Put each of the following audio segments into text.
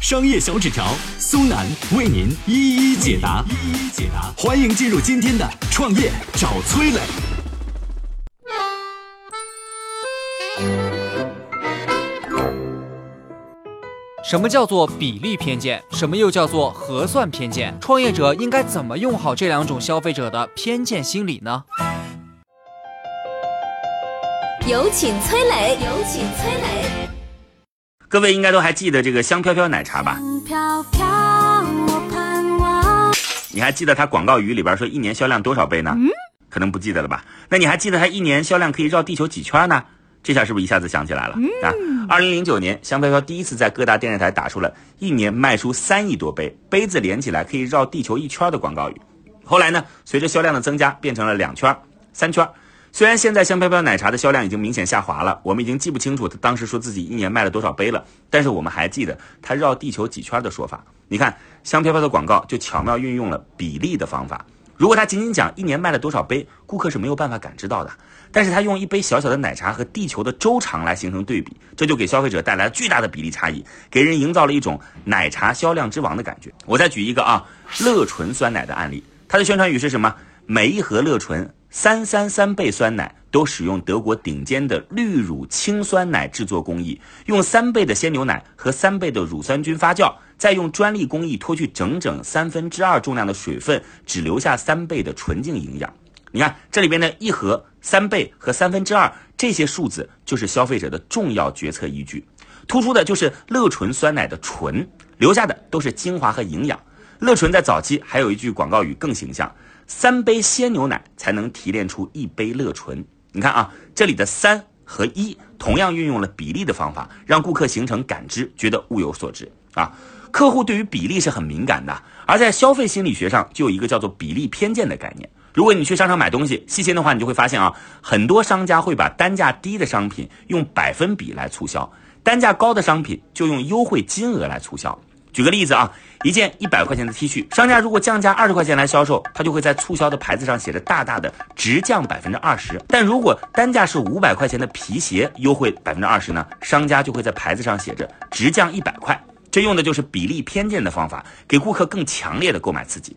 商业小纸条苏南为您一一解答，一一解答。欢迎进入今天的创业找崔磊。什么叫做比例偏见？什么又叫做核算偏见？创业者应该怎么用好这两种消费者的偏见心理呢？有请崔磊，有请崔磊。各位应该都还记得这个香飘飘奶茶吧？你还记得它广告语里边说一年销量多少杯呢？可能不记得了吧？那你还记得它一年销量可以绕地球几圈呢？这下是不是一下子想起来了啊？二零零九年，香飘飘第一次在各大电视台打出了一年卖出三亿多杯，杯子连起来可以绕地球一圈的广告语。后来呢，随着销量的增加，变成了两圈、三圈。虽然现在香飘飘奶茶的销量已经明显下滑了，我们已经记不清楚他当时说自己一年卖了多少杯了，但是我们还记得他绕地球几圈的说法。你看，香飘飘的广告就巧妙运用了比例的方法。如果他仅仅讲一年卖了多少杯，顾客是没有办法感知到的。但是他用一杯小小的奶茶和地球的周长来形成对比，这就给消费者带来了巨大的比例差异，给人营造了一种奶茶销量之王的感觉。我再举一个啊，乐纯酸奶的案例，它的宣传语是什么？每一盒乐纯三三三倍酸奶都使用德国顶尖的绿乳清酸奶制作工艺，用三倍的鲜牛奶和三倍的乳酸菌发酵。再用专利工艺脱去整整三分之二重量的水分，只留下三倍的纯净营养。你看这里边的一盒三倍和三分之二这些数字，就是消费者的重要决策依据。突出的就是乐纯酸奶的纯，留下的都是精华和营养。乐纯在早期还有一句广告语更形象：三杯鲜牛奶才能提炼出一杯乐纯。你看啊，这里的三和一同样运用了比例的方法，让顾客形成感知，觉得物有所值啊。客户对于比例是很敏感的，而在消费心理学上就有一个叫做比例偏见的概念。如果你去商场买东西，细心的话，你就会发现啊，很多商家会把单价低的商品用百分比来促销，单价高的商品就用优惠金额来促销。举个例子啊，一件一百块钱的 T 恤，商家如果降价二十块钱来销售，他就会在促销的牌子上写着大大的直降百分之二十。但如果单价是五百块钱的皮鞋，优惠百分之二十呢，商家就会在牌子上写着直降一百块。这用的就是比例偏见的方法，给顾客更强烈的购买刺激。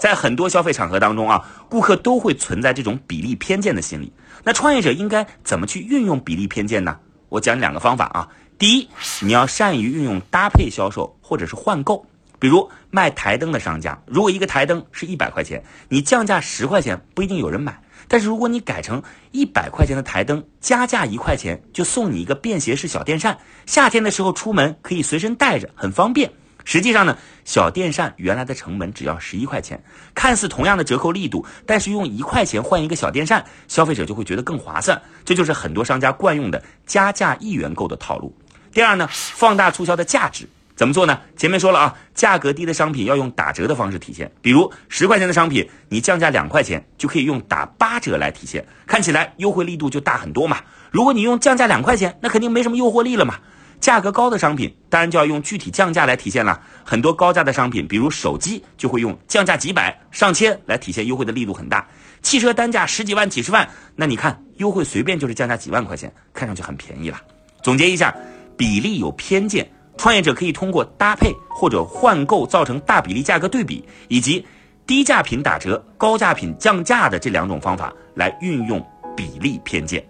在很多消费场合当中啊，顾客都会存在这种比例偏见的心理。那创业者应该怎么去运用比例偏见呢？我讲两个方法啊。第一，你要善于运用搭配销售或者是换购。比如卖台灯的商家，如果一个台灯是一百块钱，你降价十块钱，不一定有人买。但是如果你改成一百块钱的台灯，加价一块钱就送你一个便携式小电扇，夏天的时候出门可以随身带着，很方便。实际上呢，小电扇原来的成本只要十一块钱，看似同样的折扣力度，但是用一块钱换一个小电扇，消费者就会觉得更划算。这就是很多商家惯用的加价一元购的套路。第二呢，放大促销的价值。怎么做呢？前面说了啊，价格低的商品要用打折的方式体现，比如十块钱的商品，你降价两块钱就可以用打八折来体现，看起来优惠力度就大很多嘛。如果你用降价两块钱，那肯定没什么诱惑力了嘛。价格高的商品当然就要用具体降价来体现了。很多高价的商品，比如手机，就会用降价几百、上千来体现优惠的力度很大。汽车单价十几万、几十万，那你看优惠随便就是降价几万块钱，看上去很便宜了。总结一下，比例有偏见。创业者可以通过搭配或者换购造成大比例价格对比，以及低价品打折、高价品降价的这两种方法来运用比例偏见。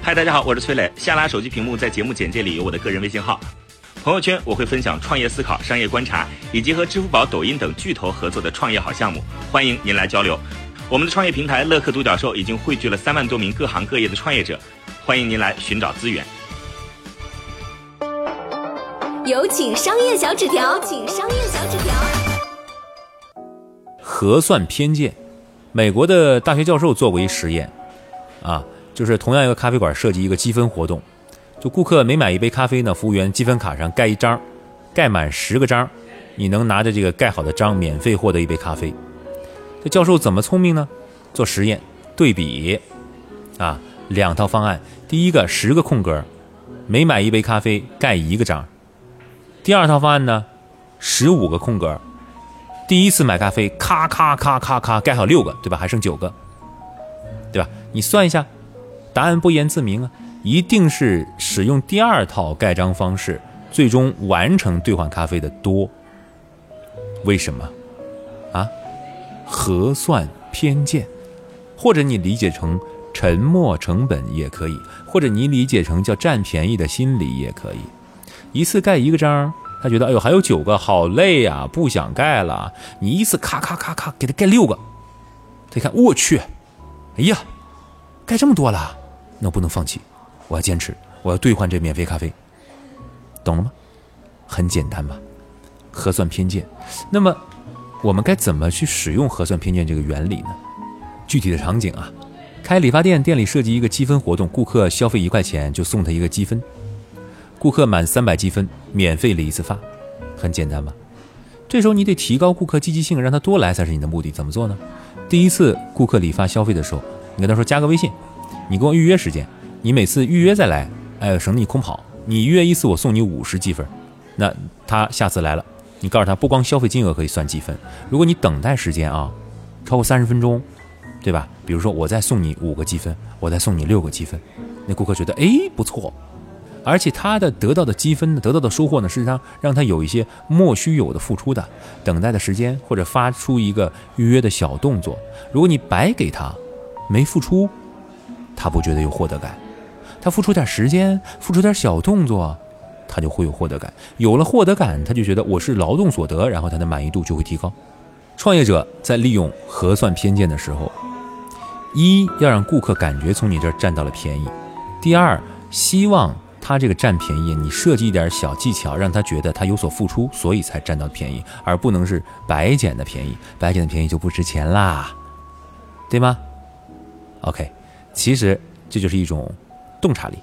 嗨，大家好，我是崔磊。下拉手机屏幕，在节目简介里有我的个人微信号。朋友圈我会分享创业思考、商业观察，以及和支付宝、抖音等巨头合作的创业好项目，欢迎您来交流。我们的创业平台乐客独角兽已经汇聚了三万多名各行各业的创业者。欢迎您来寻找资源。有请商业小纸条，请商业小纸条。核算偏见，美国的大学教授做过一实验，啊，就是同样一个咖啡馆设计一个积分活动，就顾客每买一杯咖啡呢，服务员积分卡上盖一章，盖满十个章，你能拿着这个盖好的章免费获得一杯咖啡。教授怎么聪明呢？做实验对比，啊，两套方案。第一个十个空格，每买一杯咖啡盖一个章。第二套方案呢，十五个空格，第一次买咖啡咔咔咔咔咔盖好六个，对吧？还剩九个，对吧？你算一下，答案不言自明啊，一定是使用第二套盖章方式，最终完成兑换咖啡的多。为什么？啊？核算偏见，或者你理解成沉没成本也可以，或者你理解成叫占便宜的心理也可以。一次盖一个章，他觉得哎呦还有九个，好累呀，不想盖了。你一次咔咔咔咔给他盖六个，他一看我去，哎呀，盖这么多了，那不能放弃，我要坚持，我要兑换这免费咖啡，懂了吗？很简单吧？核算偏见。那么。我们该怎么去使用核算偏见这个原理呢？具体的场景啊，开理发店，店里设计一个积分活动，顾客消费一块钱就送他一个积分，顾客满三百积分免费理一次发，很简单吧？这时候你得提高顾客积极性，让他多来才是你的目的。怎么做呢？第一次顾客理发消费的时候，你跟他说加个微信，你跟我预约时间，你每次预约再来，哎，省得你空跑。你预约一次我送你五十积分，那他下次来了。你告诉他，不光消费金额可以算积分，如果你等待时间啊超过三十分钟，对吧？比如说我再送你五个积分，我再送你六个积分，那顾客觉得哎不错，而且他的得到的积分、得到的收获呢，实际上让他有一些莫须有的付出的等待的时间，或者发出一个预约的小动作。如果你白给他，没付出，他不觉得有获得感，他付出点时间，付出点小动作。他就会有获得感，有了获得感，他就觉得我是劳动所得，然后他的满意度就会提高。创业者在利用核算偏见的时候，一要让顾客感觉从你这儿占到了便宜；第二，希望他这个占便宜，你设计一点小技巧，让他觉得他有所付出，所以才占到便宜，而不能是白捡的便宜。白捡的便宜就不值钱啦，对吗？OK，其实这就是一种洞察力，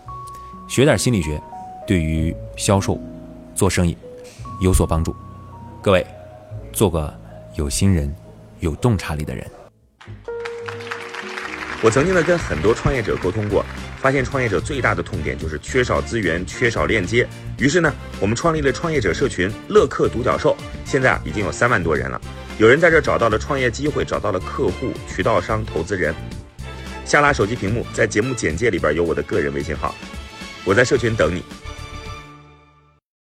学点心理学。对于销售、做生意有所帮助。各位，做个有心人、有洞察力的人。我曾经呢跟很多创业者沟通过，发现创业者最大的痛点就是缺少资源、缺少链接。于是呢，我们创立了创业者社群“乐客独角兽”，现在啊已经有三万多人了。有人在这找到了创业机会，找到了客户、渠道商、投资人。下拉手机屏幕，在节目简介里边有我的个人微信号，我在社群等你。